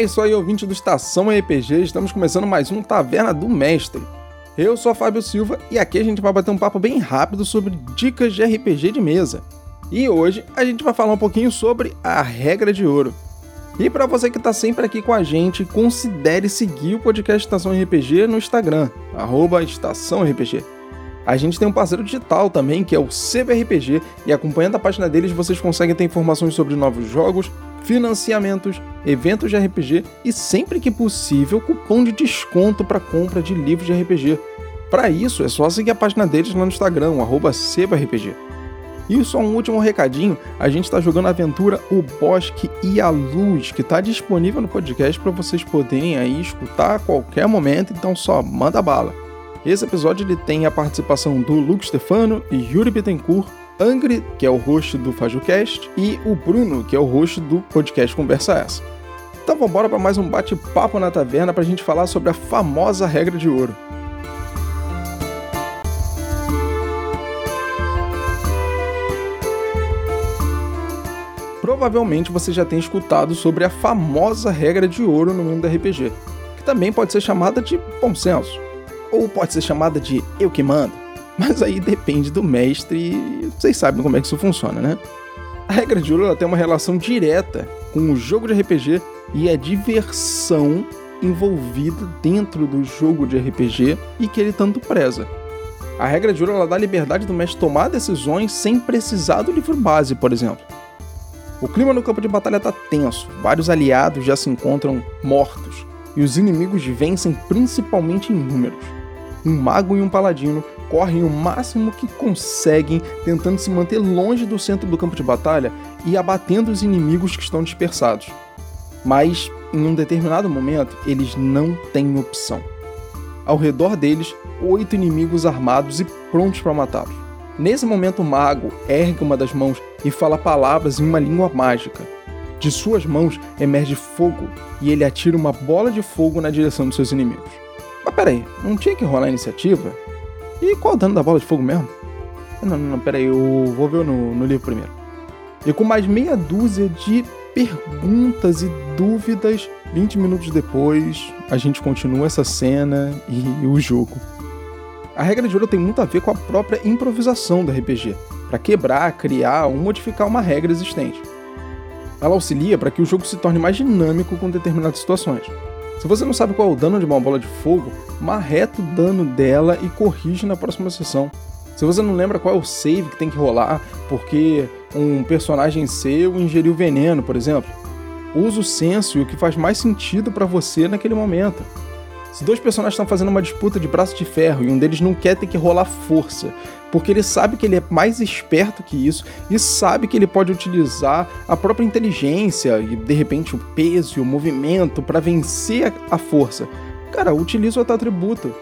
É isso aí, ouvinte do Estação RPG, estamos começando mais um Taverna do Mestre. Eu sou Fábio Silva e aqui a gente vai bater um papo bem rápido sobre dicas de RPG de mesa. E hoje a gente vai falar um pouquinho sobre a regra de ouro. E para você que está sempre aqui com a gente, considere seguir o podcast Estação RPG no Instagram, arroba Estação RPG. A gente tem um parceiro digital também, que é o CBRPG, e acompanhando a página deles vocês conseguem ter informações sobre novos jogos, financiamentos, eventos de RPG e sempre que possível cupom de desconto para compra de livros de RPG. Para isso é só seguir a página deles lá no Instagram, CBRPG. E só um último recadinho, a gente está jogando a aventura O Bosque e a Luz, que está disponível no podcast para vocês poderem aí escutar a qualquer momento, então só manda bala. Esse episódio ele tem a participação do Luke Stefano e Yuri Bittencourt, Angry, que é o host do FajoCast, e o Bruno, que é o host do podcast Conversa Essa. Então vamos para mais um bate-papo na taverna para a gente falar sobre a famosa regra de ouro. provavelmente você já tem escutado sobre a famosa regra de ouro no mundo do RPG, que também pode ser chamada de bom senso, ou pode ser chamada de eu que mando, mas aí depende do mestre e vocês sabem como é que isso funciona, né? A regra de ouro ela tem uma relação direta com o jogo de RPG e a diversão envolvida dentro do jogo de RPG e que ele tanto preza. A regra de ouro ela dá liberdade do mestre tomar decisões sem precisar do livro base, por exemplo. O clima no campo de batalha está tenso, vários aliados já se encontram mortos, e os inimigos vencem principalmente em números. Um mago e um paladino correm o máximo que conseguem, tentando se manter longe do centro do campo de batalha e abatendo os inimigos que estão dispersados. Mas, em um determinado momento, eles não têm opção. Ao redor deles, oito inimigos armados e prontos para matá-los. Nesse momento, o mago ergue uma das mãos e fala palavras em uma língua mágica. De suas mãos emerge fogo e ele atira uma bola de fogo na direção dos seus inimigos. Mas peraí, não tinha que rolar a iniciativa? E qual o dano da bola de fogo mesmo? Não, não, não, peraí, eu vou ver no, no livro primeiro. E com mais meia dúzia de perguntas e dúvidas, 20 minutos depois, a gente continua essa cena e o jogo. A regra de ouro tem muito a ver com a própria improvisação do RPG, para quebrar, criar ou modificar uma regra existente. Ela auxilia para que o jogo se torne mais dinâmico com determinadas situações. Se você não sabe qual é o dano de uma bola de fogo, marreta o dano dela e corrige na próxima sessão. Se você não lembra qual é o save que tem que rolar, porque um personagem seu ingeriu veneno, por exemplo, use o senso e o que faz mais sentido para você naquele momento. Se dois personagens estão fazendo uma disputa de braço de ferro e um deles não quer ter que rolar força, porque ele sabe que ele é mais esperto que isso e sabe que ele pode utilizar a própria inteligência e de repente o peso e o movimento para vencer a força. Cara, utiliza outro atributo.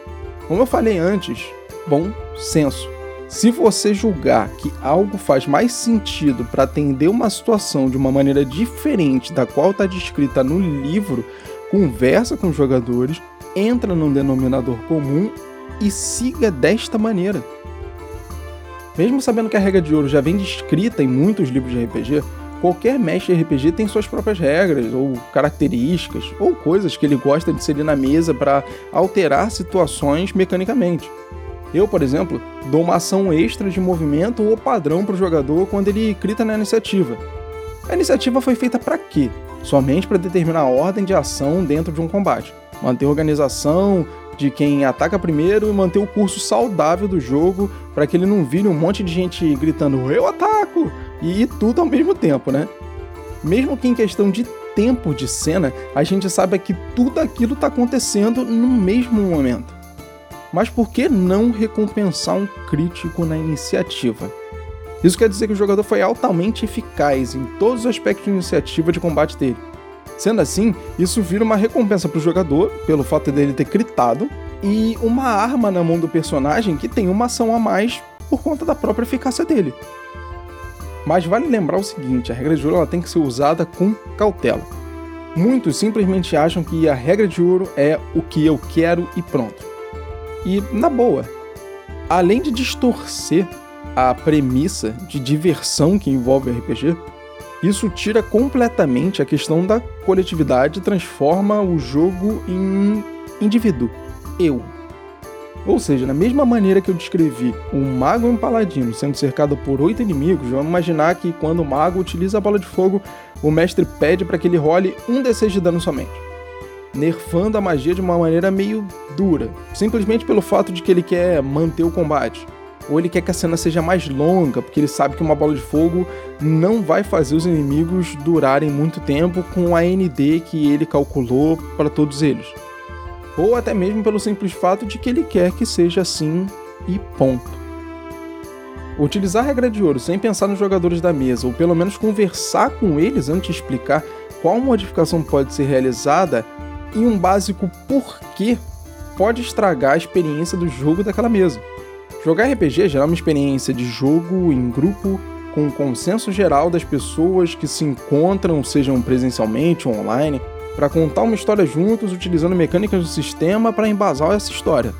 Como eu falei antes, bom senso. Se você julgar que algo faz mais sentido para atender uma situação de uma maneira diferente da qual está descrita no livro, conversa com os jogadores entra num denominador comum e siga desta maneira. Mesmo sabendo que a regra de ouro já vem descrita em muitos livros de RPG, qualquer mestre RPG tem suas próprias regras, ou características, ou coisas que ele gosta de inserir na mesa para alterar situações mecanicamente. Eu, por exemplo, dou uma ação extra de movimento ou padrão para o jogador quando ele grita na iniciativa. A iniciativa foi feita para quê? Somente para determinar a ordem de ação dentro de um combate manter a organização de quem ataca primeiro e manter o curso saudável do jogo para que ele não vire um monte de gente gritando eu ataco e tudo ao mesmo tempo, né? Mesmo que em questão de tempo de cena, a gente sabe que tudo aquilo está acontecendo no mesmo momento. Mas por que não recompensar um crítico na iniciativa? Isso quer dizer que o jogador foi altamente eficaz em todos os aspectos de iniciativa de combate dele. Sendo assim, isso vira uma recompensa para o jogador, pelo fato dele ter critado, e uma arma na mão do personagem que tem uma ação a mais por conta da própria eficácia dele. Mas vale lembrar o seguinte: a regra de ouro ela tem que ser usada com cautela. Muitos simplesmente acham que a regra de ouro é o que eu quero e pronto. E, na boa, além de distorcer a premissa de diversão que envolve RPG, Isso tira completamente a questão da coletividade e transforma o jogo em indivíduo, eu. Ou seja, na mesma maneira que eu descrevi um mago e um paladino sendo cercado por oito inimigos, vamos imaginar que quando o mago utiliza a bola de fogo, o mestre pede para que ele role um d6 de dano somente, nerfando a magia de uma maneira meio dura, simplesmente pelo fato de que ele quer manter o combate. Ou ele quer que a cena seja mais longa, porque ele sabe que uma bola de fogo não vai fazer os inimigos durarem muito tempo com a ND que ele calculou para todos eles ou até mesmo pelo simples fato de que ele quer que seja assim e ponto. Utilizar a regra de ouro sem pensar nos jogadores da mesa, ou pelo menos conversar com eles antes de explicar qual modificação pode ser realizada e um básico porquê pode estragar a experiência do jogo daquela mesa. Jogar RPG gerar uma experiência de jogo em grupo com um consenso geral das pessoas que se encontram, sejam presencialmente ou online, para contar uma história juntos utilizando mecânicas do sistema para embasar essa história.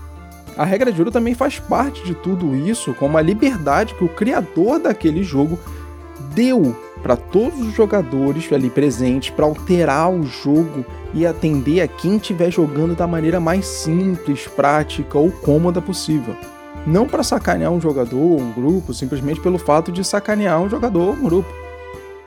A regra de ouro também faz parte de tudo isso, como a liberdade que o criador daquele jogo deu para todos os jogadores ali presentes para alterar o jogo e atender a quem estiver jogando da maneira mais simples, prática ou cômoda possível. Não para sacanear um jogador ou um grupo, simplesmente pelo fato de sacanear um jogador ou um grupo.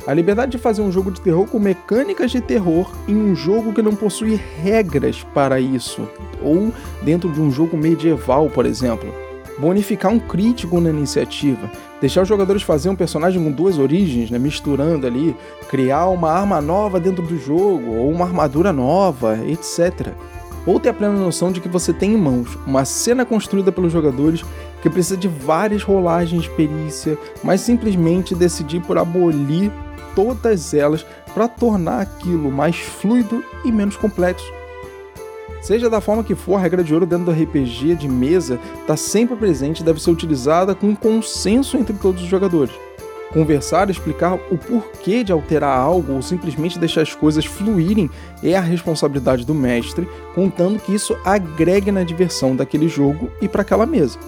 A liberdade de fazer um jogo de terror com mecânicas de terror em um jogo que não possui regras para isso, ou dentro de um jogo medieval, por exemplo. Bonificar um crítico na iniciativa, deixar os jogadores fazerem um personagem com duas origens, né, misturando ali, criar uma arma nova dentro do jogo, ou uma armadura nova, etc. Ou ter a plena noção de que você tem em mãos uma cena construída pelos jogadores que precisa de várias rolagens de perícia, mas simplesmente decidir por abolir todas elas para tornar aquilo mais fluido e menos complexo. Seja da forma que for, a regra de ouro dentro do RPG de mesa está sempre presente e deve ser utilizada com consenso entre todos os jogadores. Conversar e explicar o porquê de alterar algo ou simplesmente deixar as coisas fluírem é a responsabilidade do mestre, contando que isso agregue na diversão daquele jogo e para aquela mesa.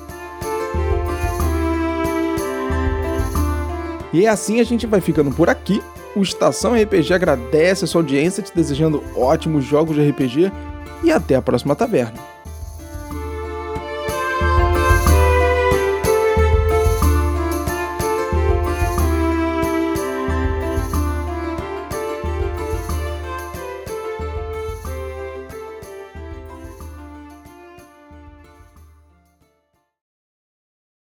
E é assim a gente vai ficando por aqui. O Estação RPG agradece a sua audiência, te desejando ótimos jogos de RPG e até a próxima taverna.